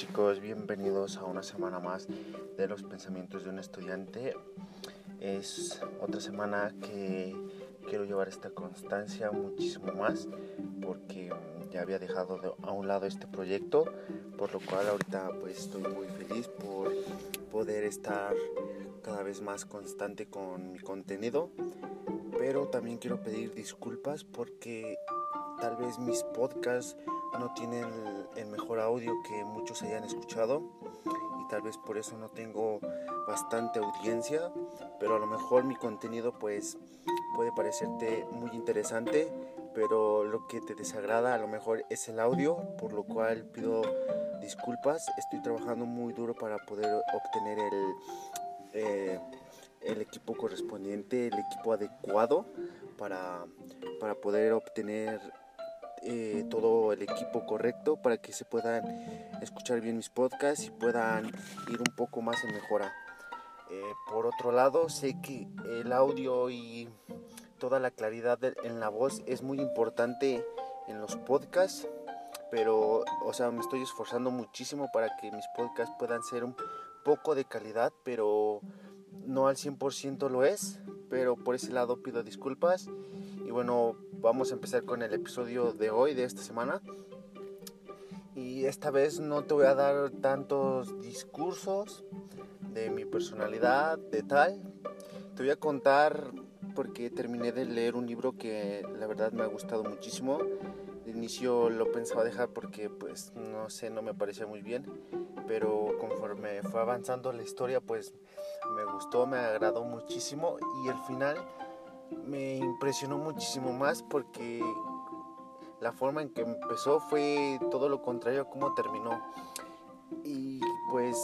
chicos? Bienvenidos a una semana más de los pensamientos de un estudiante. Es otra semana que quiero llevar esta constancia muchísimo más porque ya había dejado a un lado este proyecto, por lo cual ahorita pues estoy muy feliz por poder estar cada vez más constante con mi contenido, pero también quiero pedir disculpas porque tal vez mis podcasts no tienen el mejor audio que muchos hayan escuchado y tal vez por eso no tengo bastante audiencia, pero a lo mejor mi contenido pues puede parecerte muy interesante, pero lo que te desagrada a lo mejor es el audio, por lo cual pido disculpas, estoy trabajando muy duro para poder obtener el, eh, el equipo correspondiente, el equipo adecuado para, para poder obtener eh, todo el equipo correcto para que se puedan escuchar bien mis podcasts y puedan ir un poco más en mejora. Eh, por otro lado, sé que el audio y toda la claridad en la voz es muy importante en los podcasts, pero, o sea, me estoy esforzando muchísimo para que mis podcasts puedan ser un poco de calidad, pero no al 100% lo es, pero por ese lado pido disculpas y bueno, vamos a empezar con el episodio de hoy, de esta semana. Y esta vez no te voy a dar tantos discursos de mi personalidad, de tal. Te voy a contar porque terminé de leer un libro que la verdad me ha gustado muchísimo. De inicio lo pensaba dejar porque pues no sé, no me parecía muy bien, pero conforme fue avanzando la historia pues me gustó, me agradó muchísimo y al final me impresionó muchísimo más porque la forma en que empezó fue todo lo contrario a cómo terminó. Y pues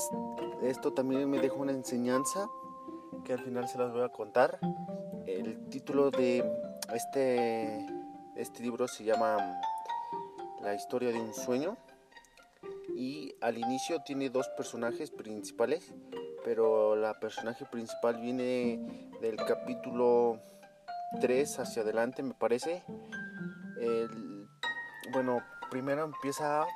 esto también me dejó una enseñanza que al final se las voy a contar. El título de este, este libro se llama La historia de un sueño. Y al inicio tiene dos personajes principales, pero la personaje principal viene del capítulo 3 hacia adelante, me parece. bueno, primero empieza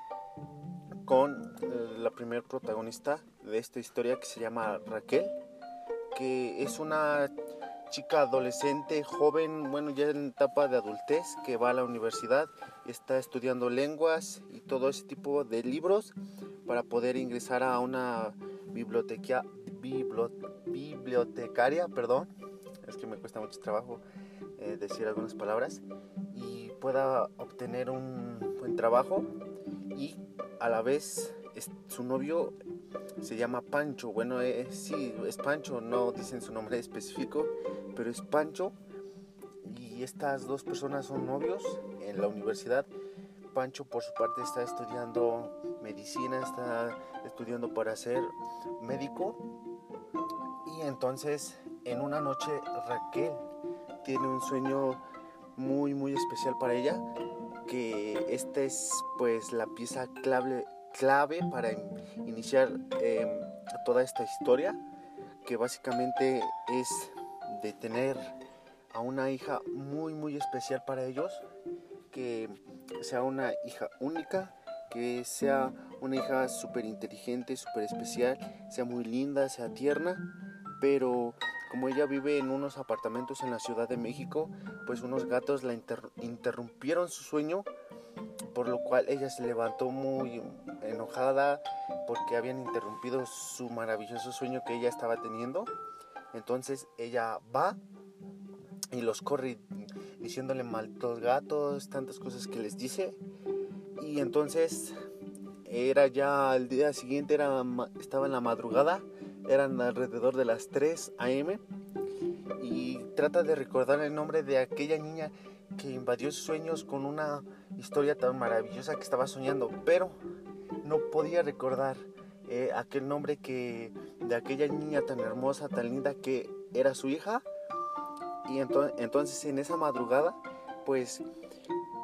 con eh, la primer protagonista de esta historia que se llama Raquel, que es una chica adolescente, joven, bueno, ya en etapa de adultez, que va a la universidad está estudiando lenguas y todo ese tipo de libros para poder ingresar a una biblioteca, bibliotecaria, perdón, es que me cuesta mucho trabajo eh, decir algunas palabras y pueda obtener un buen trabajo y a la vez su novio se llama Pancho. Bueno, eh, sí, es Pancho, no dicen su nombre específico, pero es Pancho. Y estas dos personas son novios en la universidad. Pancho por su parte está estudiando medicina, está estudiando para ser médico. Y entonces en una noche Raquel tiene un sueño muy muy especial para ella que esta es pues la pieza clave, clave para iniciar em, toda esta historia que básicamente es de tener a una hija muy muy especial para ellos que sea una hija única que sea una hija súper inteligente, súper especial, sea muy linda, sea tierna, pero como ella vive en unos apartamentos en la Ciudad de México, pues unos gatos la interrumpieron su sueño, por lo cual ella se levantó muy enojada porque habían interrumpido su maravilloso sueño que ella estaba teniendo. Entonces ella va y los corre diciéndole malditos gatos, tantas cosas que les dice. Y entonces era ya el día siguiente, era, estaba en la madrugada eran alrededor de las 3 a.m. y trata de recordar el nombre de aquella niña que invadió sus sueños con una historia tan maravillosa que estaba soñando, pero no podía recordar eh, aquel nombre que de aquella niña tan hermosa, tan linda que era su hija. Y entonces en esa madrugada, pues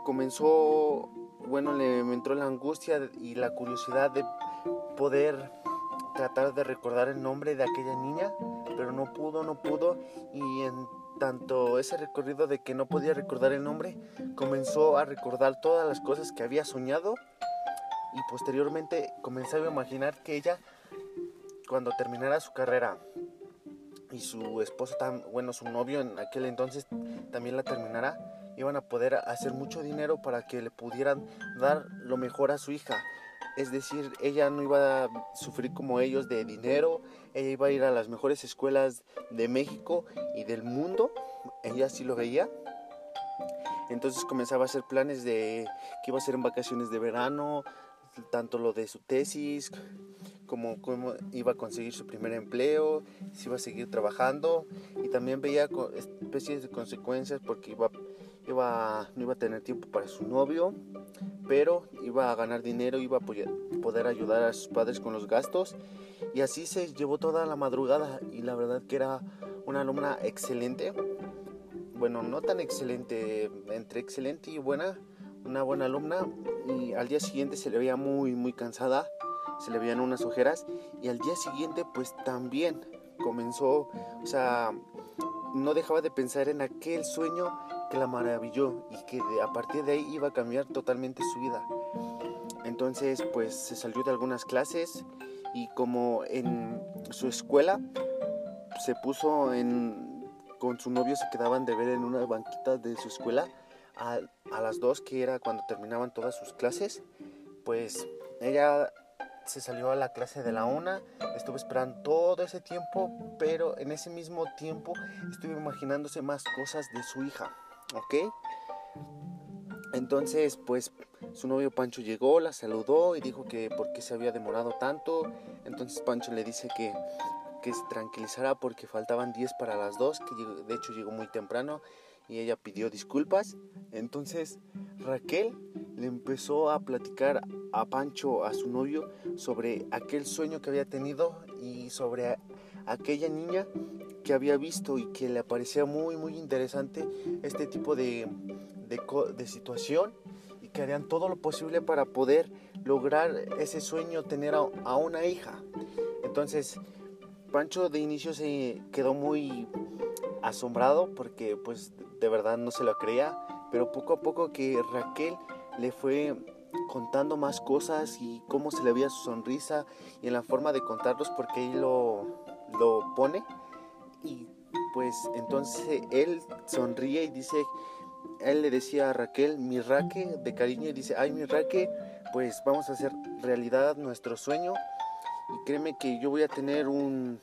comenzó, bueno, le entró la angustia y la curiosidad de poder tratar de recordar el nombre de aquella niña, pero no pudo, no pudo. Y en tanto ese recorrido de que no podía recordar el nombre, comenzó a recordar todas las cosas que había soñado. Y posteriormente comenzaba a imaginar que ella, cuando terminara su carrera y su esposo, bueno, su novio en aquel entonces también la terminara, iban a poder hacer mucho dinero para que le pudieran dar lo mejor a su hija. Es decir, ella no iba a sufrir como ellos de dinero, ella iba a ir a las mejores escuelas de México y del mundo, ella sí lo veía. Entonces comenzaba a hacer planes de qué iba a hacer en vacaciones de verano, tanto lo de su tesis, como cómo iba a conseguir su primer empleo, si iba a seguir trabajando y también veía especies de consecuencias porque iba iba, no iba a tener tiempo para su novio, pero iba a ganar dinero, iba a poder ayudar a sus padres con los gastos. Y así se llevó toda la madrugada y la verdad que era una alumna excelente. Bueno, no tan excelente, entre excelente y buena, una buena alumna. Y al día siguiente se le veía muy, muy cansada, se le veían unas ojeras. Y al día siguiente pues también comenzó, o sea, no dejaba de pensar en aquel sueño que la maravilló y que a partir de ahí iba a cambiar totalmente su vida. Entonces, pues se salió de algunas clases y como en su escuela se puso en con su novio se quedaban de ver en una banquita de su escuela a, a las dos que era cuando terminaban todas sus clases pues ella se salió a la clase de la una, estuve esperando todo ese tiempo, pero en ese mismo tiempo estuve imaginándose más cosas de su hija. ¿Ok? Entonces, pues su novio Pancho llegó, la saludó y dijo que por qué se había demorado tanto. Entonces Pancho le dice que, que se tranquilizara porque faltaban 10 para las 2, que de hecho llegó muy temprano y ella pidió disculpas. Entonces Raquel le empezó a platicar a Pancho, a su novio, sobre aquel sueño que había tenido y sobre aquella niña que había visto y que le parecía muy muy interesante este tipo de, de, situación y que harían todo lo posible para poder lograr ese sueño, tener a, una hija. Entonces, Pancho de inicio se quedó muy asombrado porque pues de verdad no se lo creía, pero poco a poco que Raquel le fue contando más cosas y cómo se le veía su sonrisa y en la forma de contarlos porque él lo, lo pone y pues entonces él sonríe y dice, él le decía a Raquel, mi Raque de cariño y dice, ay mi Raque, pues vamos a hacer realidad nuestro sueño y créeme que yo voy a tener un,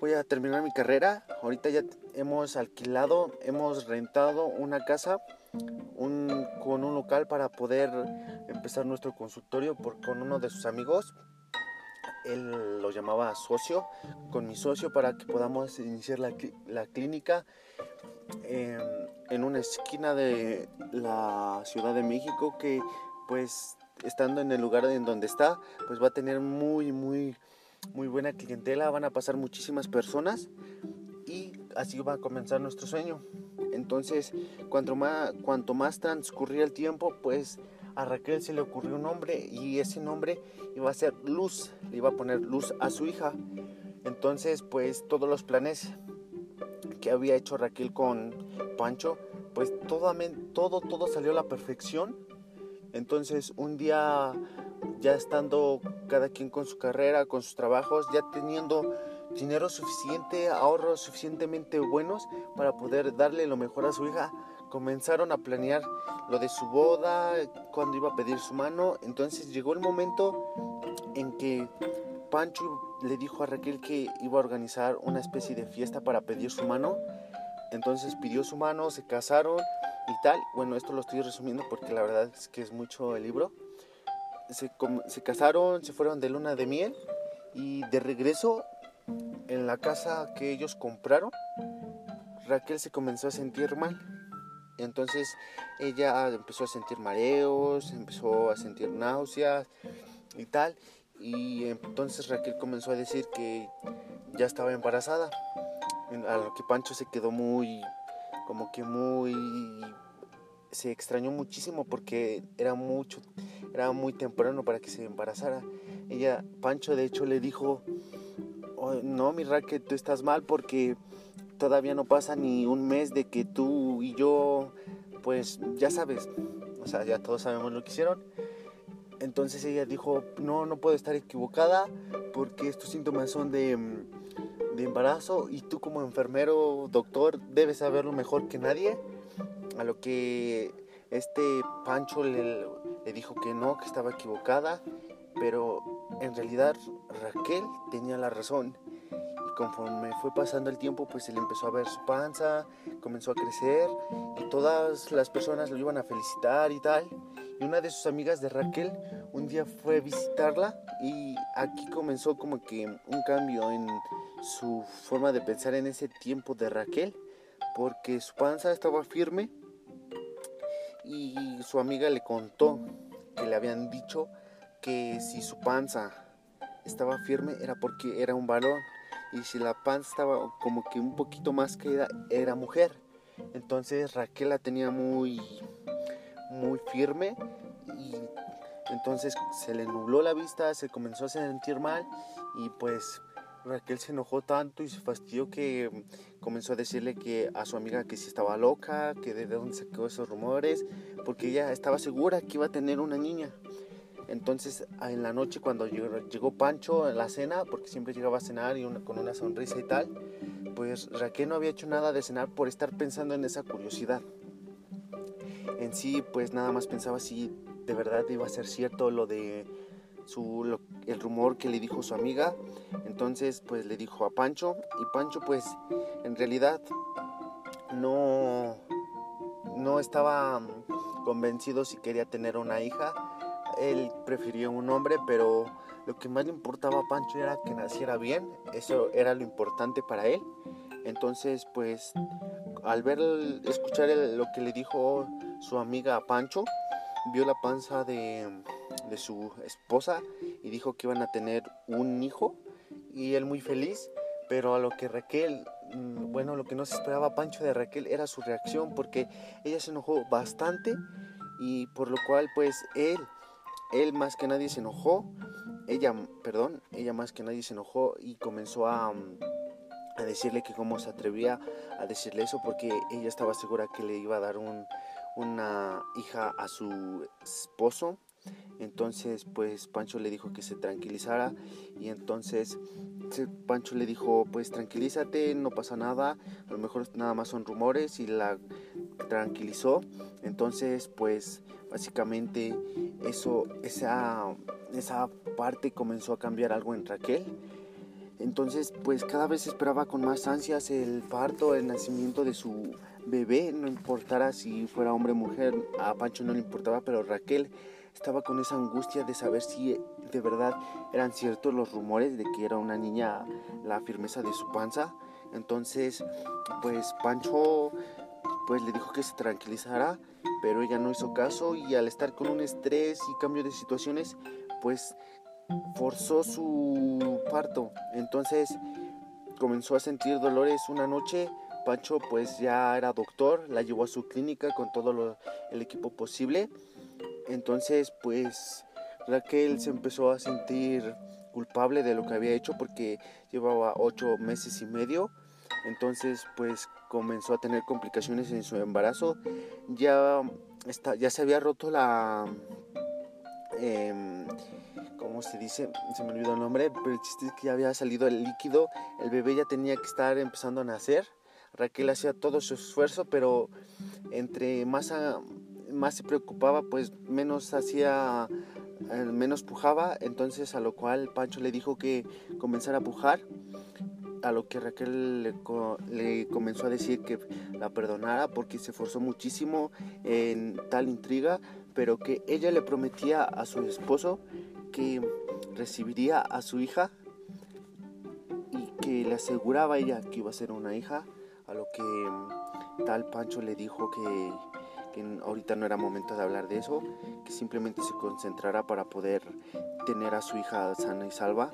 voy a terminar mi carrera, ahorita ya hemos alquilado, hemos rentado una casa un, con un local para poder empezar nuestro consultorio por, con uno de sus amigos él lo llamaba socio, con mi socio para que podamos iniciar la, la clínica en una esquina de la Ciudad de México que pues estando en el lugar en donde está pues va a tener muy muy muy buena clientela, van a pasar muchísimas personas y así va a comenzar nuestro sueño. Entonces, cuanto más, cuanto más transcurría el tiempo, pues Raquel se le ocurrió un nombre y ese nombre iba a ser Luz, le iba a poner Luz a su hija. Entonces, pues todos los planes que había hecho Raquel con Pancho, pues todo, todo, todo salió a la perfección. Entonces, un día ya estando cada quien con su carrera, con sus trabajos, ya teniendo dinero suficiente, ahorros suficientemente buenos para poder darle lo mejor a su hija, comenzaron a planear lo de su boda, cuando iba a pedir su mano. Entonces llegó el momento en que Pancho le dijo a Raquel que iba a organizar una especie de fiesta para pedir su mano. Entonces pidió su mano, se casaron y tal. Bueno, esto lo estoy resumiendo porque la verdad es que es mucho el libro. Se, se casaron, se fueron de luna de miel y de regreso en la casa que ellos compraron, Raquel se comenzó a sentir mal entonces ella empezó a sentir mareos, empezó a sentir náuseas y tal. Y entonces Raquel comenzó a decir que ya estaba embarazada. A lo que Pancho se quedó muy, como que muy, se extrañó muchísimo porque era mucho, era muy temprano para que se embarazara. Ella, Pancho de hecho le dijo, no, mi Raquel, tú estás mal porque todavía no pasa ni un mes de que tú y yo, pues ya sabes, o sea, ya todos sabemos lo que hicieron. entonces ella dijo, no, no puedo estar equivocada porque estos síntomas son de, de embarazo y tú como enfermero, doctor, debes saberlo mejor que nadie. A lo que este Pancho le dijo que no, que estaba equivocada, pero en realidad Raquel tenía la razón. Conforme fue pasando el tiempo, pues se le empezó a ver su panza, comenzó a crecer y todas las personas lo iban a felicitar y tal. Y una de sus amigas de Raquel un día fue a visitarla y aquí comenzó como que un cambio en su forma de pensar en ese tiempo de Raquel, porque su panza estaba firme y su amiga le contó que le habían dicho que si su panza estaba firme era porque era un varón y si la panza estaba como que un poquito más caída era mujer. Entonces Raquel la tenía muy muy firme y entonces se le nubló la vista, se comenzó a sentir mal y pues Raquel se enojó tanto y se fastidió que comenzó a decirle que a su amiga que si estaba loca, que de dónde sacó esos rumores, porque ella estaba segura que iba a tener una niña. Entonces en la noche cuando llegó, Pancho en la cena, porque siempre llegaba a cenar y con una sonrisa y tal, pues Raquel no había hecho nada de cenar por estar pensando en esa curiosidad. En sí, pues nada más pensaba si de verdad iba a ser cierto lo de su, el rumor que le dijo su amiga. Entonces, pues le dijo a Pancho y Pancho, pues en realidad no, no estaba convencido si quería tener una hija él prefirió un hombre, pero lo que más le importaba a Pancho era que naciera bien, eso era lo importante para él. Entonces, pues, al ver, escuchar lo que le dijo su amiga a Pancho, vio la panza de, de su esposa y dijo que iban a tener un hijo y él muy feliz, pero a lo que Raquel, mm, bueno, lo que no se esperaba Pancho de Raquel era su reacción porque ella se enojó bastante y por lo cual pues él él más que nadie se enojó, ella, perdón, ella más que nadie se enojó y comenzó a, a decirle que cómo se atrevía a decirle eso porque ella estaba segura que le iba a dar un, una hija a su esposo. Entonces, pues Pancho le dijo que se tranquilizara y entonces Pancho le dijo, pues tranquilízate, no pasa nada, a lo mejor nada más son rumores y la tranquilizó. Entonces, pues básicamente eso, esa, esa parte comenzó a cambiar algo en Raquel. Entonces, pues cada vez esperaba con más ansias el parto, el nacimiento de su bebé, no importara si fuera hombre o mujer, a Pancho no le importaba, pero Raquel estaba con esa angustia de saber si de verdad eran ciertos los rumores de que era una niña la firmeza de su panza. Entonces, pues Pancho pues le dijo que se tranquilizara, pero ella no hizo caso y al estar con un estrés y cambio de situaciones, pues forzó su parto. Entonces comenzó a sentir dolores una noche. Pancho pues ya era doctor, la llevó a su clínica con todo el equipo posible. Entonces pues Raquel se empezó a sentir culpable de lo que había hecho porque llevaba ocho meses y medio. Entonces pues comenzó a tener complicaciones en su embarazo. Ya, está, ya se había roto la... Eh, ¿Cómo se dice? Se me olvidó el nombre, pero el chiste es que ya había salido el líquido. El bebé ya tenía que estar empezando a nacer. Raquel hacía todo su esfuerzo, pero entre más, más se preocupaba, pues menos hacía, eh, menos pujaba. Entonces a lo cual Pancho le dijo que comenzara a pujar a lo que Raquel le, comenzó a decir que la perdonara porque se esforzó muchísimo en tal intriga, pero que ella le prometía a su esposo que recibiría a su hija y que le aseguraba ella que iba a ser una hija, a lo que mm, tal Pancho le dijo que, que ahorita no era momento de hablar de eso, que simplemente se concentrara para poder tener a su hija sana y salva.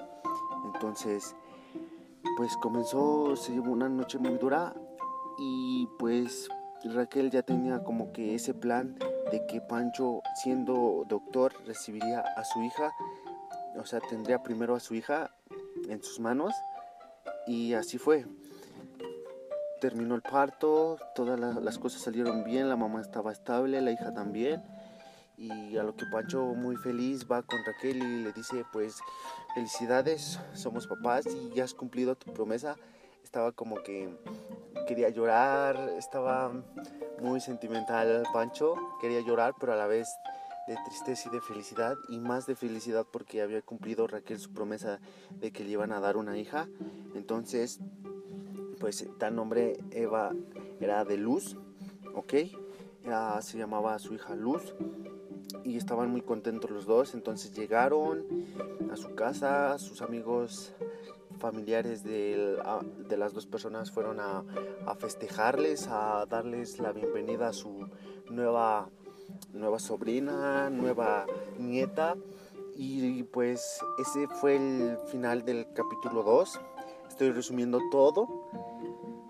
Entonces pues comenzó, se llevó una noche muy dura y pues Raquel ya tenía como que ese plan de que Pancho siendo doctor recibiría a su hija, o sea, tendría primero a su hija en sus manos y así fue. Terminó el parto, todas las cosas salieron bien, la mamá estaba estable, la hija también y a lo que Pancho muy feliz va con Raquel y le dice pues felicidades, somos papás y ya has cumplido tu promesa. Estaba como que quería llorar, estaba muy sentimental Pancho, quería llorar pero a la vez de tristeza y de felicidad y más de felicidad porque había cumplido Raquel su promesa de que le iban a dar una hija. Entonces, pues tal nombre Eva era de Luz, ¿ok? se llamaba su hija Luz y estaban muy contentos los dos. Entonces llegaron a su casa, sus amigos familiares de, de las dos personas fueron a, a, festejarles, a darles la bienvenida a su nueva, nueva sobrina, nueva nieta. Y pues ese fue el final del capítulo 2. Estoy resumiendo todo,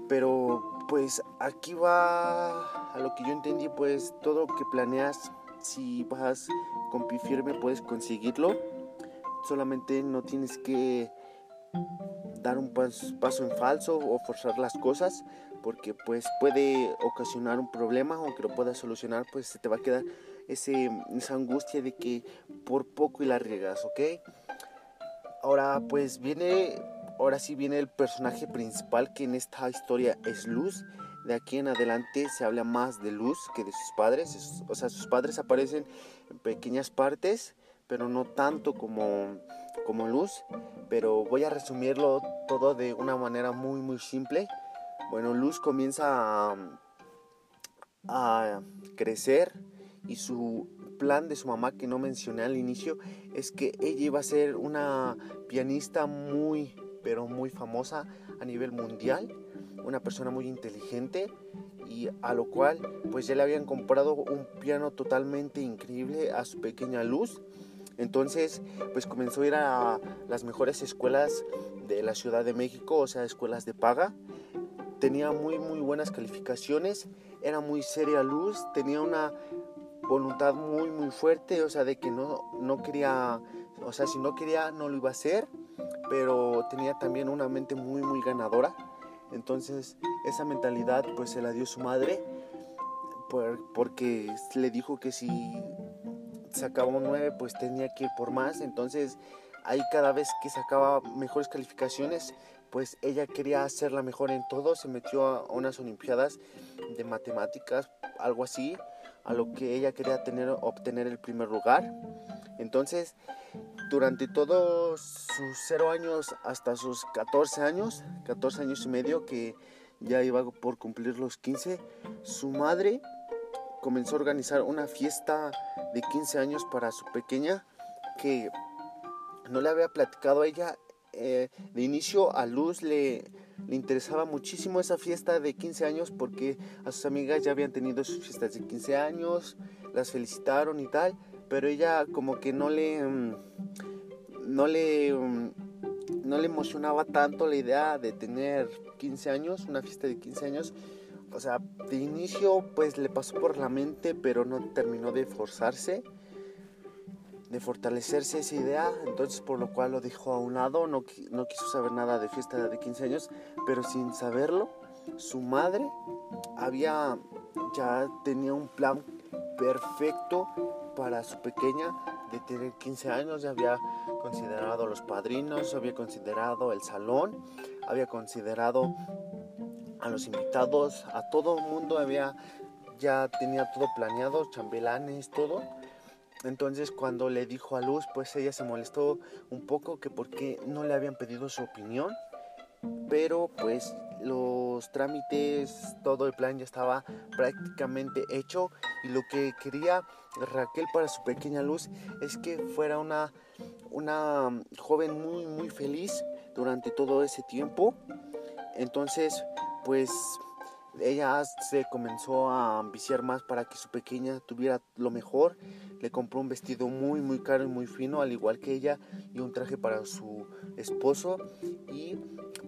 pero pues aquí va a lo que yo entendí, pues todo lo que planeas si vas con pie firme puedes conseguirlo. Solamente no tienes que dar un paso en falso o forzar las cosas porque pues puede ocasionar un problema aunque lo puedas solucionar pues se te va a quedar ese, esa angustia de que por poco y la riegas, ¿ok? Ahora pues viene, ahora sí viene el personaje principal que en esta historia es Luz de aquí en adelante se habla más de Luz que de sus padres. O sea, sus padres aparecen en pequeñas partes, pero no tanto como, como Luz. Pero voy a resumirlo todo de una manera muy, muy simple. Bueno, Luz comienza a, a crecer y su plan de su mamá que no mencioné al inicio es que ella iba a ser una pianista muy, pero muy famosa a nivel mundial una persona muy inteligente y a lo cual pues ya le habían comprado un piano totalmente increíble a su pequeña luz. Entonces pues comenzó a ir a las mejores escuelas de la Ciudad de México, o sea, escuelas de paga. Tenía muy muy buenas calificaciones, era muy seria luz, tenía una voluntad muy muy fuerte, o sea, de que no, no quería, o sea, si no quería no lo iba a hacer, pero tenía también una mente muy muy ganadora. Entonces esa mentalidad pues se la dio su madre porque le dijo que si sacaba un 9 pues tenía que ir por más. Entonces ahí cada vez que sacaba mejores calificaciones pues ella quería hacerla mejor en todo. Se metió a unas olimpiadas de matemáticas, algo así, a lo que ella quería tener, obtener el primer lugar. Entonces durante todos sus 0 años hasta sus 14 años, 14 años y medio que ya iba por cumplir los 15, su madre comenzó a organizar una fiesta de 15 años para su pequeña que no le había platicado a ella. Eh, de inicio a Luz le, le interesaba muchísimo esa fiesta de 15 años porque a sus amigas ya habían tenido sus fiestas de 15 años, las felicitaron y tal, pero ella como que no le mm, no le mm, no le emocionaba tanto la idea de tener 15 años, una fiesta de 15 años. O sea, de inicio pues le pasó por la mente, pero no terminó de forzarse, de fortalecerse esa idea, entonces por lo cual lo dejó a un lado, no, no quiso saber nada de fiesta de 15 años, pero sin saberlo, su madre había ya tenía un plan perfecto para su pequeña de tener 15 años, ya había considerado los padrinos, había considerado el salón, había considerado a los invitados, a todo el mundo había ya tenía todo planeado, chambelanes, todo. Entonces cuando le dijo a Luz, pues ella se molestó un poco que porque no le habían pedido su opinión, pero pues los trámites, todo el plan ya estaba prácticamente hecho y lo que quería Raquel para su pequeña luz es que fuera una, una joven muy muy feliz durante todo ese tiempo. Entonces, pues ella se comenzó a ambiciar más para que su pequeña tuviera lo mejor. Le compró un vestido muy muy caro y muy fino, al igual que ella, y un traje para su esposo. Y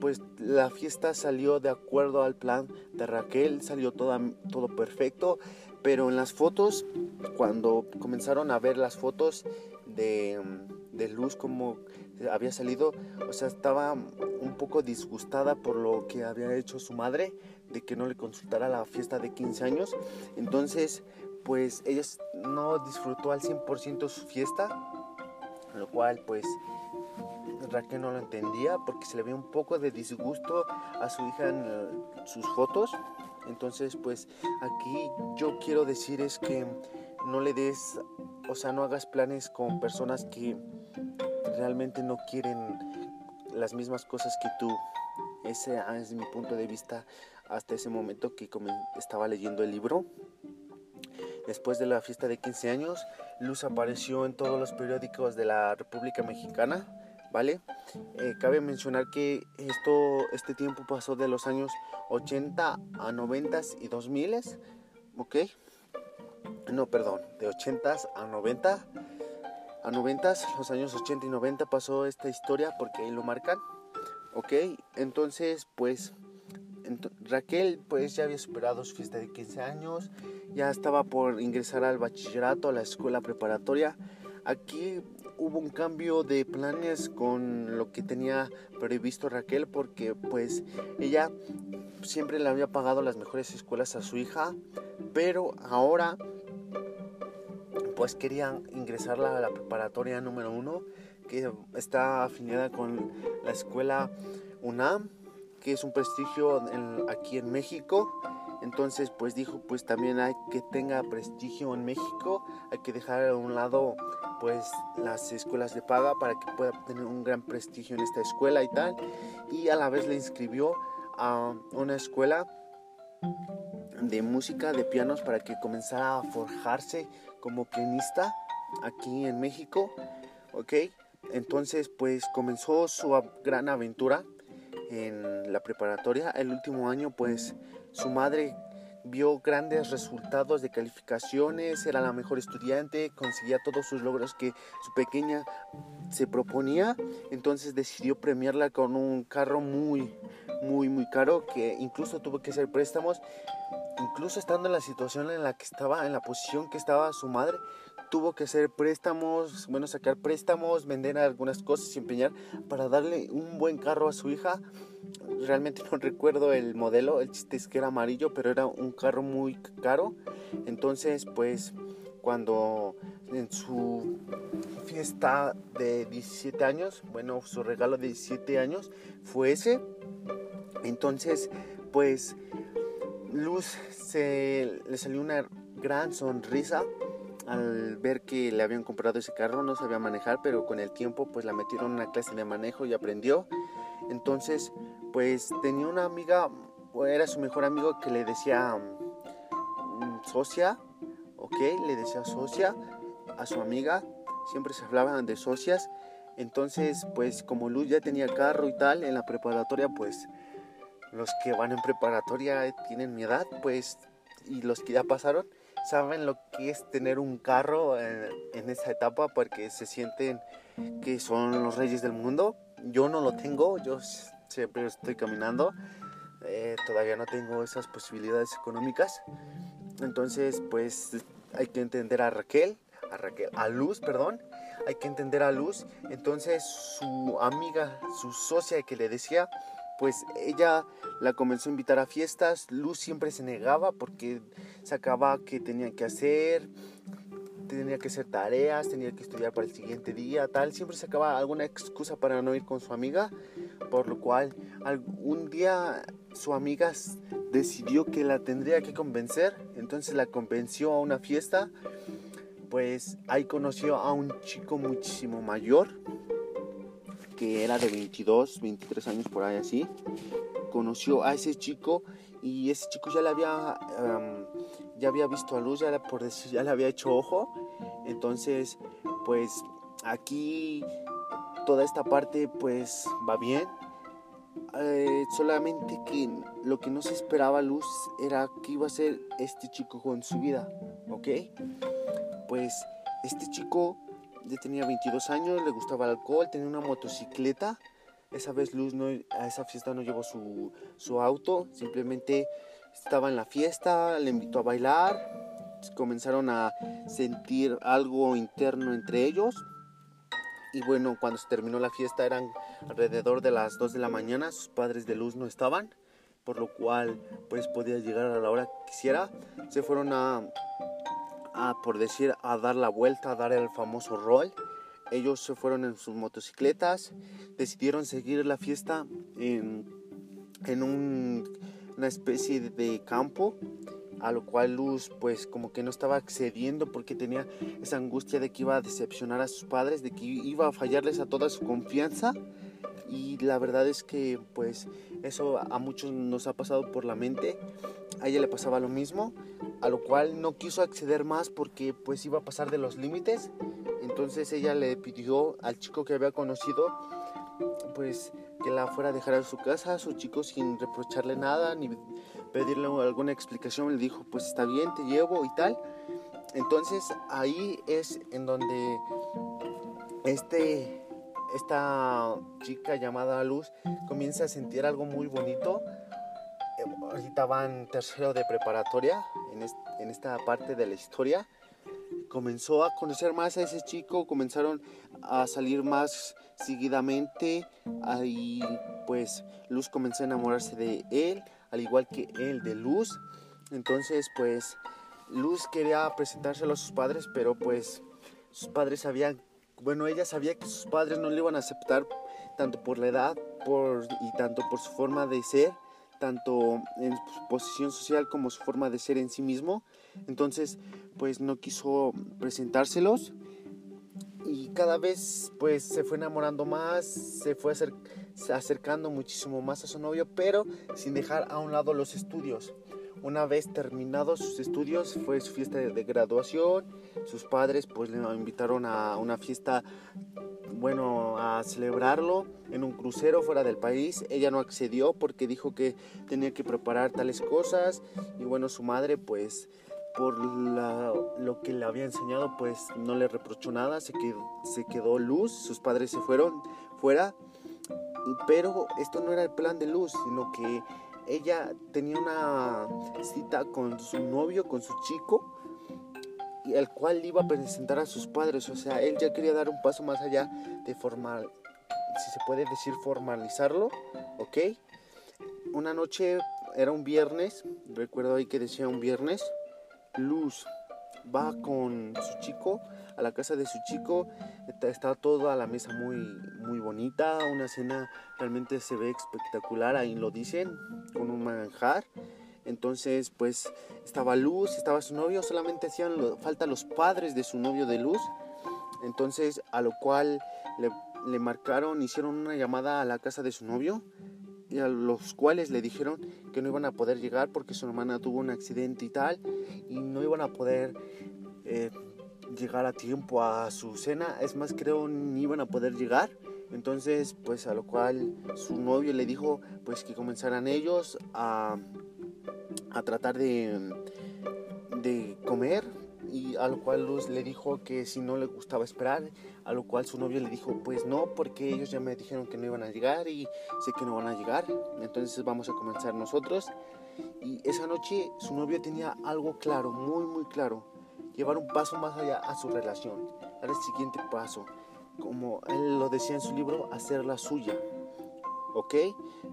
pues la fiesta salió de acuerdo al plan de Raquel, salió todo, todo perfecto. Pero en las fotos, cuando comenzaron a ver las fotos de, de Luz como había salido, o sea, estaba un poco disgustada por lo que había hecho su madre, de que no le consultara la fiesta de 15 años. Entonces, pues ella no disfrutó al 100% su fiesta, lo cual pues Raquel no lo entendía porque se le veía un poco de disgusto a su hija en eh, sus fotos. Entonces pues aquí yo quiero decir es que no le des, o sea, no hagas planes con personas que realmente no quieren las mismas cosas que tú. Ese es mi punto de vista hasta ese momento que estaba leyendo el libro. Después de la fiesta de 15 años, Luz apareció en todos los periódicos de la República Mexicana, ¿vale? Eh, cabe mencionar que esto, este tiempo pasó de los años 80 a 90 y 2000, ¿ok? No, perdón, de 80 a 90 a 90, los años 80 y 90 pasó esta historia porque ahí lo marcan, ¿ok? Entonces, pues Raquel pues ya había superado su fiesta de 15 años, ya estaba por ingresar al bachillerato, a la escuela preparatoria. Aquí hubo un cambio de planes con lo que tenía previsto Raquel porque pues ella siempre le había pagado las mejores escuelas a su hija, pero ahora pues quería ingresarla a la preparatoria número uno que está afiliada con la escuela UNAM que es un prestigio aquí en México. Entonces, pues dijo, pues también hay que tenga prestigio en México, hay que dejar a un lado pues las escuelas de paga para que pueda tener un gran prestigio en esta escuela y tal. Y a la vez le inscribió a una escuela de música, de pianos, para que comenzara a forjarse como pianista aquí en México. ¿Ok? Entonces, pues comenzó su gran aventura en la preparatoria. El último año, pues su madre vio grandes resultados de calificaciones, era la mejor estudiante, conseguía todos sus logros que su pequeña se proponía, entonces decidió premiarla con un carro muy, muy, muy caro que incluso tuvo que hacer préstamos, incluso estando en la situación en la que estaba, en la posición que estaba su madre, tuvo que hacer préstamos, bueno, sacar préstamos, vender algunas cosas y empeñar para darle un buen carro a su hija. Realmente no recuerdo el modelo, el chiste es que era amarillo, pero era un carro muy caro. Entonces, pues cuando en su fiesta de 17 años, bueno, su regalo de 17 años fue ese. Entonces, pues Luz se le salió una gran sonrisa al ver que le habían comprado ese carro, no sabía manejar, pero con el tiempo pues la metieron en una clase de manejo y aprendió. Entonces, pues tenía una amiga, era su mejor amigo que le decía mm, socia, ok, le decía socia a su amiga, siempre se hablaban de socias. Entonces, pues como Luz ya tenía carro y tal, en la preparatoria, pues los que van en preparatoria tienen mi edad, pues, y los que ya pasaron, saben lo que es tener un carro en, esa etapa porque se sienten que son los reyes del mundo. Yo no lo tengo, yo siempre estoy caminando, eh, todavía no tengo esas posibilidades económicas. Entonces, pues hay que entender a Raquel, a Raquel, a Luz, perdón, hay que entender a Luz. Entonces, su amiga, su socia que le decía, pues ella la comenzó a invitar a fiestas. Luz siempre se negaba porque sacaba que tenía que hacer, tenía que hacer tareas, tenía que estudiar para el siguiente día, tal. Siempre sacaba alguna excusa para no ir con su amiga, por lo cual un día su amiga decidió que la tendría que convencer, entonces la convenció a una fiesta. Pues ahí conoció a un chico muchísimo mayor, que era de 22, 23 años por ahí así, conoció a ese chico y ese chico ya le había, ya había visto a Luz, ya, por decir, ya le había hecho ojo. Entonces, pues aquí toda esta parte pues va bien. Eh, solamente que lo que no se esperaba Luz era que iba a ser este chico con su vida, ¿ok? Pues este chico ya tenía 22 años, le gustaba el alcohol, tenía una motocicleta. Esa vez Luz no, a esa fiesta no llevó su, su auto, simplemente estaba en la fiesta, le invitó a bailar, comenzaron a sentir algo interno entre ellos. Y bueno, cuando se terminó la fiesta eran alrededor de las 2 de la mañana, sus padres de Luz no estaban, por lo cual pues podía llegar a la hora que quisiera. Se fueron a a, por decir, a dar la vuelta, a dar el famoso rol. Ellos se fueron en sus motocicletas, decidieron seguir la fiesta en, en una especie de campo a lo cual Luz pues como que no estaba accediendo porque tenía esa angustia de que iba a decepcionar a sus padres, de que iba a fallarles a toda su confianza. Y la verdad es que pues eso a muchos nos ha pasado por la mente, a ella le pasaba lo mismo, a lo cual no quiso acceder más porque pues iba a pasar de los límites, entonces ella le pidió al chico que había conocido pues que la fuera a dejar a su casa, a su chico sin reprocharle nada ni pedirle alguna explicación, le dijo, pues está bien, te llevo y tal. Entonces ahí es en donde este, esta chica llamada Luz comienza a sentir algo muy bonito. Ahorita van tercero de preparatoria en, esta parte de la historia. Comenzó a conocer más a ese chico, comenzaron a salir más seguidamente. Ahí pues Luz comenzó a enamorarse de él al igual que él de Luz. Entonces, pues Luz quería presentárselo a sus padres, pero pues sus padres sabían, bueno, ella sabía que sus padres no le iban a aceptar tanto por la edad y tanto por su forma de ser, tanto en su posición social como su forma de ser en sí mismo. Entonces, pues no quiso presentárselos y cada vez pues se fue enamorando más, se fue acercando muchísimo más a su novio, pero sin dejar a un lado los estudios. Una vez terminados sus estudios, fue su fiesta de graduación, sus padres pues le invitaron a una fiesta, bueno, a celebrarlo en un crucero fuera del país. Ella no accedió porque dijo que tenía que preparar tales cosas. Y bueno, su madre pues por lo que le había enseñado, pues no le reprochó nada, se quedó, se quedó luz, sus padres se fueron fuera, pero esto no era el plan de luz, sino que ella tenía una cita con su novio, con su chico, y el cual iba a presentar a sus padres, o sea, él ya quería dar un paso más allá de formal, si se puede decir formalizarlo, ¿ok? Una noche, era un viernes, recuerdo ahí que decía un viernes, Luz va con su chico a la casa de su chico. Está, toda la mesa muy, muy bonita. Una cena realmente se ve espectacular. Ahí lo dicen, con un manjar. Entonces, pues estaba Luz, estaba su novio. Solamente hacían falta los padres de su novio de Luz. Entonces, a lo cual le marcaron, hicieron una llamada a la casa de su novio y a los cuales le dijeron que no iban a poder llegar porque su hermana tuvo un accidente y tal y no iban a poder eh, llegar a tiempo a su cena. Es más creo ni iban a poder llegar. Entonces pues a lo cual su novio le dijo pues que comenzaran ellos a, a tratar de, de comer y a lo cual Luz le dijo que si no le gustaba esperar, a lo cual su novio le dijo pues no, porque ellos ya me dijeron que no iban a llegar y sé que no van a llegar, entonces vamos a comenzar nosotros. Y esa noche su novio tenía algo claro, muy muy claro, llevar un paso más allá a su relación, dar el siguiente paso, como él lo decía en su libro, hacer la suya. ¿ok?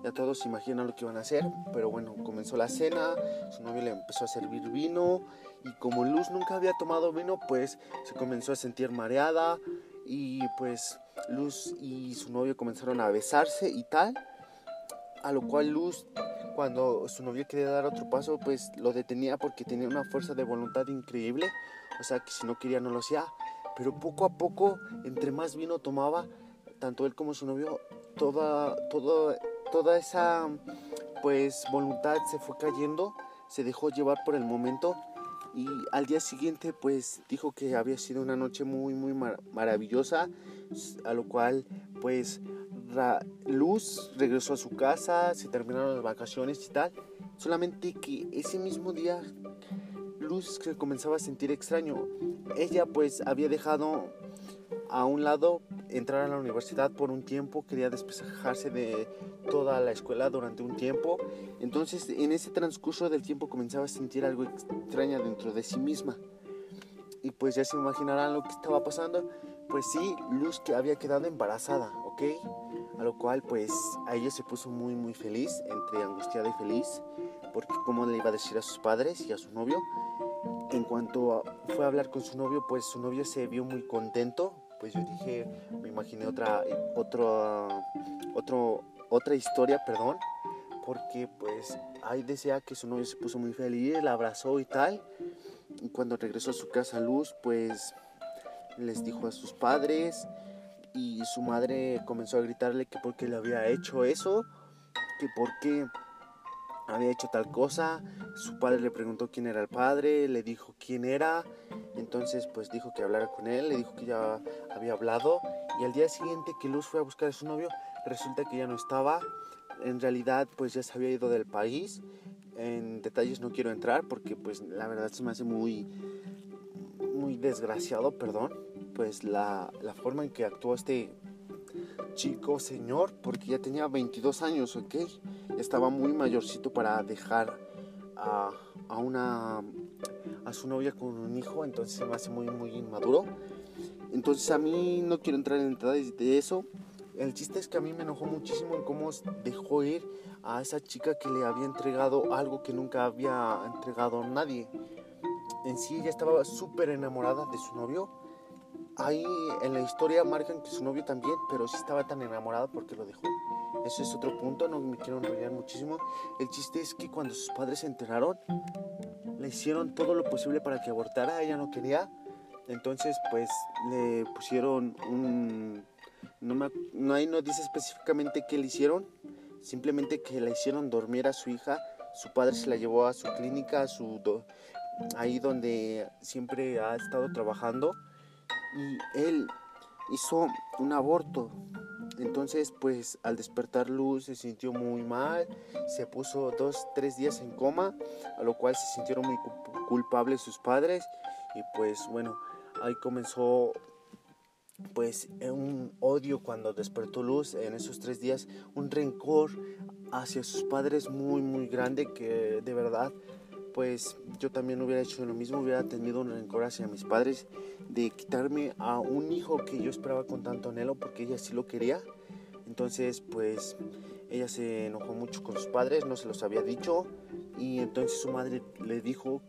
Ya todos se imaginan lo que iban a hacer, pero bueno, comenzó la cena, su novio le empezó a servir vino y como Luz nunca había tomado vino, pues se comenzó a sentir mareada y pues Luz y su novio comenzaron a besarse y tal, a lo cual Luz cuando su novio quería dar otro paso, pues lo detenía porque tenía una fuerza de voluntad increíble, o sea que si no quería no lo hacía, pero poco a poco, entre más vino tomaba, tanto él como su novio, toda, toda, toda esa pues voluntad se fue cayendo, se dejó llevar por el momento y al día siguiente pues dijo que había sido una noche muy muy maravillosa a lo cual pues Luz regresó a su casa se terminaron las vacaciones y tal. Solamente que ese mismo día Luz se comenzaba a sentir extraño. Ella pues había dejado a un lado entrar a la universidad por un tiempo, quería despejarse de toda la escuela durante un tiempo. Entonces, en ese transcurso del tiempo comenzaba a sentir algo extraño dentro de sí misma. Y pues ya se imaginarán lo que estaba pasando. Pues sí, Luz que había quedado embarazada, ¿ok? A lo cual pues a ella se puso muy muy feliz, entre angustiada y feliz, porque como le iba a decir a sus padres y a su novio. en cuanto fue a hablar con su novio, pues su novio se vio muy contento. Pues yo dije, me imaginé otra, otro, otro, otra historia, perdón, porque pues ahí decía que su novio se puso muy feliz, la abrazó y tal. Y cuando regresó a su casa Luz, pues les dijo a sus padres y su madre comenzó a gritarle que por qué le había hecho eso, que por qué había hecho tal cosa. Su padre le preguntó quién era el padre, le dijo quién era. Entonces pues dijo que hablara con él, le dijo que ya había hablado. Y al día siguiente que Luz fue a buscar a su novio, resulta que ya no estaba. En realidad pues ya se había ido del país. En detalles no quiero entrar porque pues la verdad se me hace muy, muy desgraciado, perdón. Pues la, la forma en que actuó este chico señor, porque ya tenía 22 años, ¿ok? estaba muy mayorcito para dejar a, a, una a su novia con un hijo, entonces se me hace muy muy inmaduro. Entonces a mí no quiero entrar en detalles de eso. El chiste es que a mí me enojó muchísimo en cómo dejó ir a esa chica que le había entregado algo que nunca había entregado a nadie. En sí ella estaba súper enamorada de su novio. Ahí en la historia marcan que su novio también, pero sí estaba tan enamorada porque lo dejó. Eso es otro punto, no me quiero enrollar muchísimo. El chiste es que cuando sus padres se enteraron, le hicieron todo lo posible para que abortara, ella no quería. Entonces, pues le pusieron un... No, me, no ahí no dice específicamente qué le hicieron, simplemente que le hicieron dormir a su hija. Su padre se la llevó a su clínica, a su ahí donde siempre ha estado trabajando. Y él hizo un aborto. Entonces, pues al despertar Luz se sintió muy mal, se puso dos, tres días en coma, a lo cual se sintieron muy culpables sus padres. Y pues bueno, ahí comenzó pues un odio cuando despertó Luz en esos tres días, un rencor hacia sus padres muy muy grande que de verdad pues yo también hubiera hecho lo mismo, hubiera tenido un rencor hacia mis padres de quitarme a un hijo que yo esperaba con tanto anhelo porque ella sí lo quería. Entonces, pues ella se enojó mucho con sus padres, no se los había dicho y entonces su madre le dijo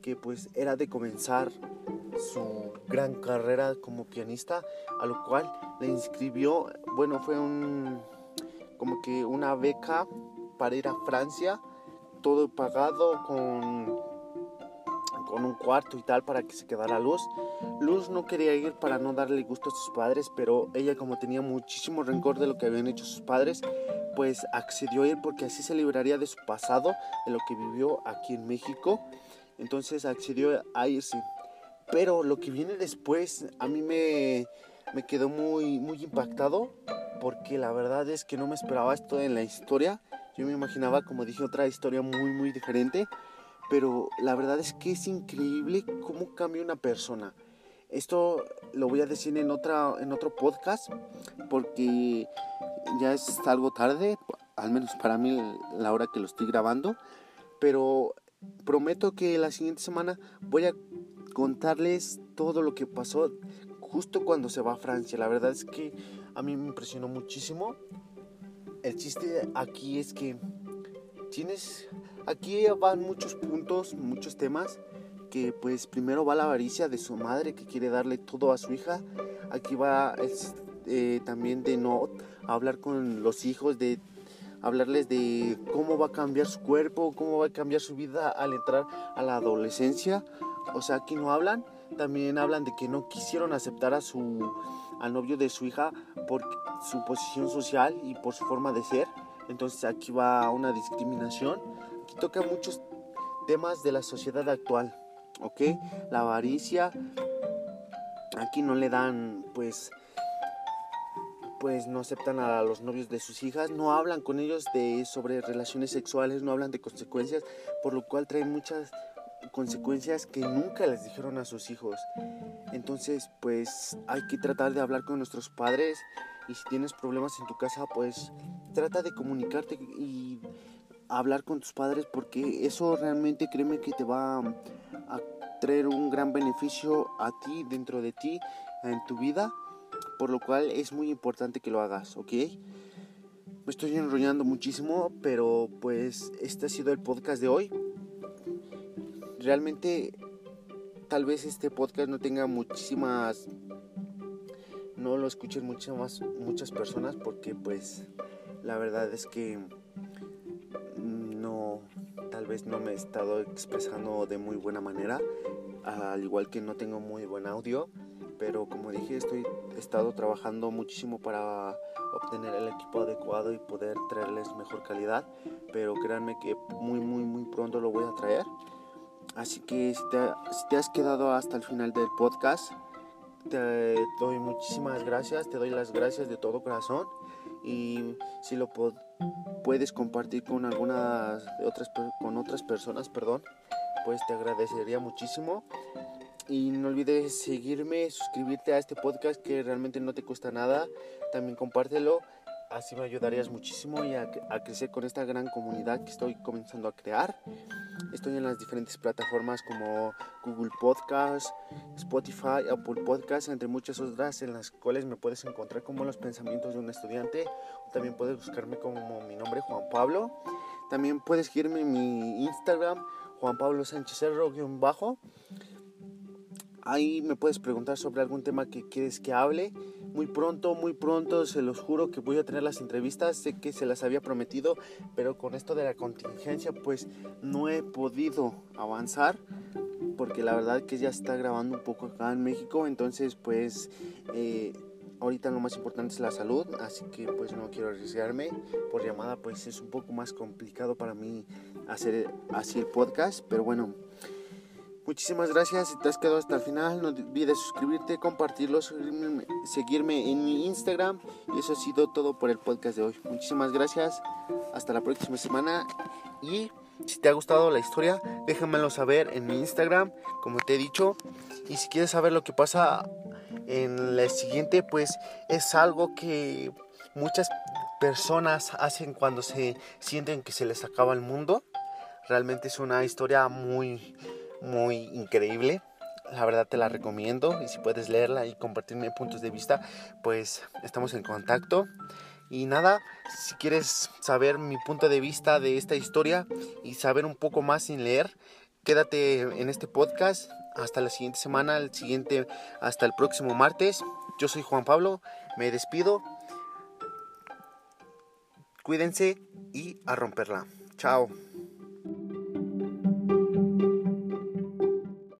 que pues era de comenzar su gran carrera como pianista, a lo cual le inscribió, bueno, fue un como que una beca para ir a Francia todo pagado con, con un cuarto y tal para que se quedara Luz. Luz no quería ir para no darle gusto a sus padres, pero ella como tenía muchísimo rencor de lo que habían hecho sus padres, pues accedió a ir porque así se libraría de su pasado, de lo que vivió aquí en México. Entonces accedió a irse. Pero lo que viene después a mí me, me quedó muy, muy impactado porque la verdad es que no me esperaba esto en la historia yo me imaginaba, como dije, otra historia muy, muy diferente. Pero la verdad es que es increíble cómo cambia una persona. Esto lo voy a decir en, otra, en otro podcast porque ya es algo tarde, al menos para mí la hora que lo estoy grabando. Pero prometo que la siguiente semana voy a contarles todo lo que pasó justo cuando se va a Francia. La verdad es que a mí me impresionó muchísimo el chiste aquí es que tienes, aquí van muchos puntos, muchos temas, que pues primero va la avaricia de su madre que quiere darle todo a su hija, aquí va eh, también de no hablar con los hijos, de hablarles de cómo va a cambiar su cuerpo, cómo va a cambiar su vida al entrar a la adolescencia, o sea, aquí no hablan, también hablan de que no quisieron aceptar a su al novio de su hija por su posición social y por su forma de ser. Entonces aquí va una discriminación. Aquí toca muchos temas de la sociedad actual, ¿ok? La avaricia. Aquí no le dan, pues, pues no aceptan a los novios de sus hijas, no hablan con ellos de sobre relaciones sexuales, no hablan de consecuencias, por lo cual traen muchas consecuencias que nunca les dijeron a sus hijos. Entonces, pues hay que tratar de hablar con nuestros padres y si tienes problemas en tu casa, pues trata de comunicarte y hablar con tus padres porque eso realmente créeme que te va a traer un gran beneficio a ti, dentro de ti, en tu vida, por lo cual es muy importante que lo hagas, ¿ok? Me estoy enrollando muchísimo, pero pues este ha sido el podcast de hoy realmente tal vez este podcast no tenga muchísimas no lo escuchen muchas muchas personas porque pues la verdad es que no tal vez no me he estado expresando de muy buena manera al igual que no tengo muy buen audio pero como dije estoy he estado trabajando muchísimo para obtener el equipo adecuado y poder traerles mejor calidad pero créanme que muy muy muy pronto lo voy a traer así que si te, si te has quedado hasta el final del podcast te doy muchísimas gracias te doy las gracias de todo corazón. Y si lo puedes compartir con algunas otras con otras personas perdón pues te agradecería muchísimo. Y no olvides seguirme, suscribirte a este podcast que realmente no te cuesta nada. También compártelo, así me ayudarías muchísimo y a, crecer con esta gran comunidad que estoy comenzando a crear. Estoy en las diferentes plataformas como Google Podcast, Spotify, Apple Podcast, entre muchas otras en las cuales me puedes encontrar como los pensamientos de un estudiante. También puedes buscarme como mi nombre Juan Pablo. También puedes seguirme en mi Instagram, Juan Pablo Sánchez bajo Ahí me puedes preguntar sobre algún tema que quieres que hable. Muy pronto, muy pronto, se los juro que voy a tener las entrevistas. Sé que se las había prometido, pero con esto de la contingencia pues no he podido avanzar. Porque la verdad que ya está grabando un poco acá en México. Entonces pues eh, ahorita lo más importante es la salud. Así que pues no quiero arriesgarme. Por llamada pues es un poco más complicado para mí hacer así el podcast. Pero bueno. Muchísimas gracias si te has quedado hasta el final. No olvides suscribirte, compartirlo, seguirme, en mi Instagram. Y eso ha sido todo por el podcast de hoy. Muchísimas gracias. Hasta la próxima semana. Y si te ha gustado la historia, déjamelo saber en mi Instagram, como te he dicho. Y si quieres saber lo que pasa en la siguiente, pues es algo que muchas personas hacen cuando se sienten que se les acaba el mundo. Realmente es una historia muy muy increíble. La verdad te la recomiendo y si puedes leerla y compartirme puntos de vista, pues estamos en contacto. Y nada, si quieres saber mi punto de vista de esta historia y saber un poco más sin leer, quédate en este podcast hasta la siguiente semana, el siguiente hasta el próximo martes. Yo soy Juan Pablo, me despido. Cuídense y a romperla. Chao.